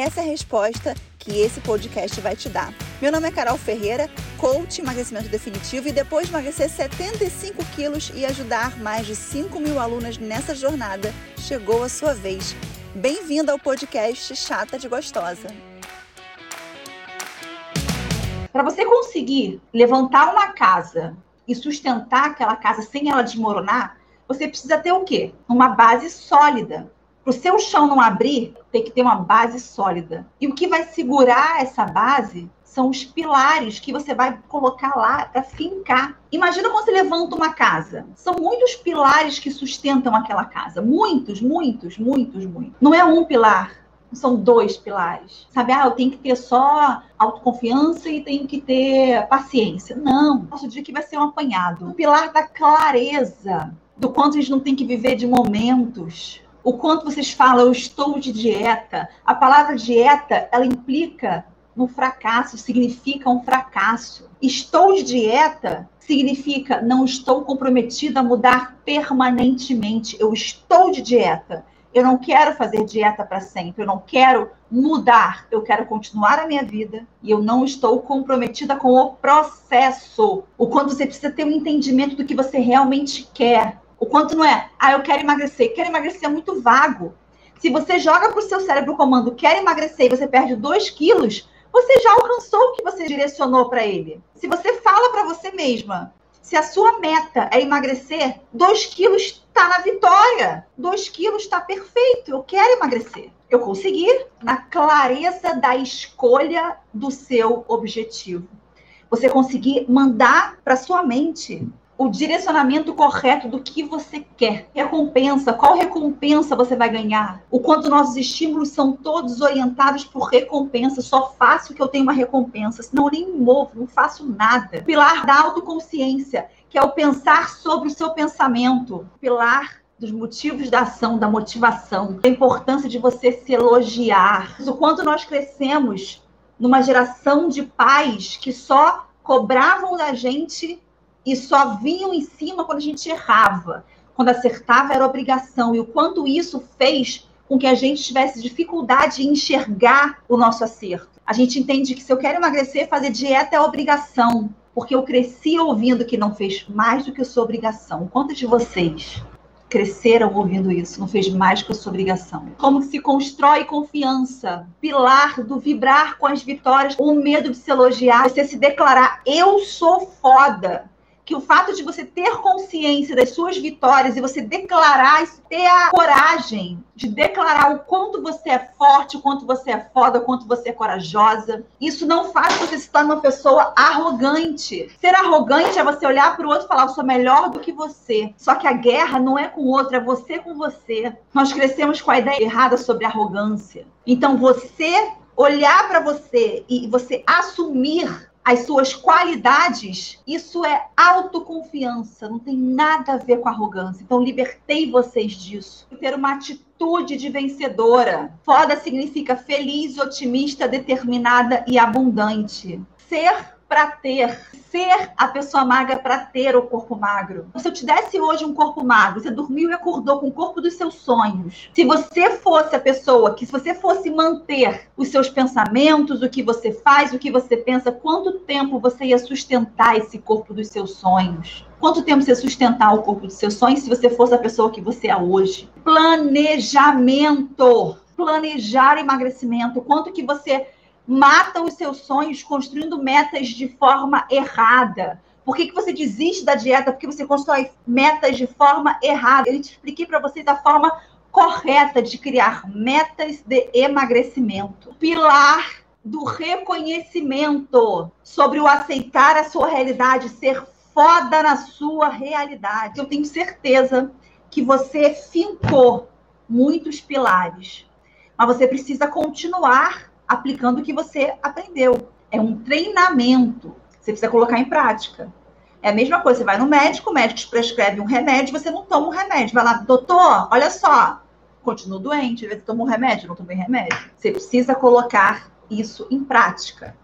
Essa é a resposta que esse podcast vai te dar. Meu nome é Carol Ferreira, coach emagrecimento definitivo e depois de emagrecer 75 quilos e ajudar mais de 5 mil alunas nessa jornada, chegou a sua vez. Bem-vinda ao podcast Chata de Gostosa. Para você conseguir levantar uma casa e sustentar aquela casa sem ela desmoronar, você precisa ter o quê? Uma base sólida. Para o seu chão não abrir, tem que ter uma base sólida. E o que vai segurar essa base são os pilares que você vai colocar lá para fincar. Imagina quando você levanta uma casa. São muitos pilares que sustentam aquela casa. Muitos, muitos, muitos, muitos. Não é um pilar, são dois pilares. Sabe, ah, eu tenho que ter só autoconfiança e tenho que ter paciência. Não, posso dizer que vai ser um apanhado. O pilar da clareza, do quanto a gente não tem que viver de momentos, o quanto vocês falam, eu estou de dieta. A palavra dieta, ela implica no fracasso, significa um fracasso. Estou de dieta significa não estou comprometida a mudar permanentemente. Eu estou de dieta. Eu não quero fazer dieta para sempre, eu não quero mudar, eu quero continuar a minha vida e eu não estou comprometida com o processo. O quanto você precisa ter um entendimento do que você realmente quer. O quanto não é, ah, eu quero emagrecer. Quero emagrecer é muito vago. Se você joga para o seu cérebro o comando quer emagrecer e você perde 2 quilos, você já alcançou o que você direcionou para ele. Se você fala para você mesma, se a sua meta é emagrecer, 2 quilos está na vitória. 2 quilos está perfeito. Eu quero emagrecer. Eu consegui na clareza da escolha do seu objetivo. Você conseguir mandar para sua mente o direcionamento correto do que você quer. Recompensa, qual recompensa você vai ganhar? O quanto nossos estímulos são todos orientados por recompensa. Só faço que eu tenho uma recompensa, senão eu nem movo, não faço nada. Pilar da autoconsciência, que é o pensar sobre o seu pensamento. Pilar dos motivos da ação, da motivação, a importância de você se elogiar. O quanto nós crescemos numa geração de pais que só cobravam da gente e só vinham em cima quando a gente errava. Quando acertava era obrigação. E o quanto isso fez com que a gente tivesse dificuldade em enxergar o nosso acerto. A gente entende que se eu quero emagrecer, fazer dieta é obrigação. Porque eu cresci ouvindo que não fez mais do que a sua obrigação. Quantos de vocês cresceram ouvindo isso, não fez mais que a sua obrigação. Como se constrói confiança, pilar do vibrar com as vitórias, o medo de se elogiar, você se declarar eu sou foda que o fato de você ter consciência das suas vitórias e você declarar, ter a coragem de declarar o quanto você é forte, o quanto você é foda, o quanto você é corajosa, isso não faz você se tornar uma pessoa arrogante. Ser arrogante é você olhar para o outro e falar, eu sou melhor do que você. Só que a guerra não é com o outro, é você com você. Nós crescemos com a ideia errada sobre arrogância. Então, você olhar para você e você assumir as suas qualidades, isso é autoconfiança, não tem nada a ver com arrogância. Então, libertei vocês disso. Ter uma atitude de vencedora. Foda significa feliz, otimista, determinada e abundante. Ser para ter, ser a pessoa magra para ter o corpo magro. Se eu te desse hoje um corpo magro, você dormiu e acordou com o corpo dos seus sonhos. Se você fosse a pessoa que, se você fosse manter os seus pensamentos, o que você faz, o que você pensa, quanto tempo você ia sustentar esse corpo dos seus sonhos? Quanto tempo você sustentar o corpo dos seus sonhos se você fosse a pessoa que você é hoje? Planejamento. Planejar emagrecimento. Quanto que você mata os seus sonhos construindo metas de forma errada. Por que, que você desiste da dieta? Porque você constrói metas de forma errada. Eu te expliquei para vocês a forma correta de criar metas de emagrecimento. Pilar do reconhecimento sobre o aceitar a sua realidade, ser foda na sua realidade. Eu tenho certeza que você fincou muitos pilares, mas você precisa continuar aplicando o que você aprendeu. É um treinamento. Você precisa colocar em prática. É a mesma coisa, você vai no médico, o médico te prescreve um remédio, você não toma o um remédio. Vai lá, doutor, olha só, continuo doente, você toma um remédio, não tomei remédio. Você precisa colocar isso em prática.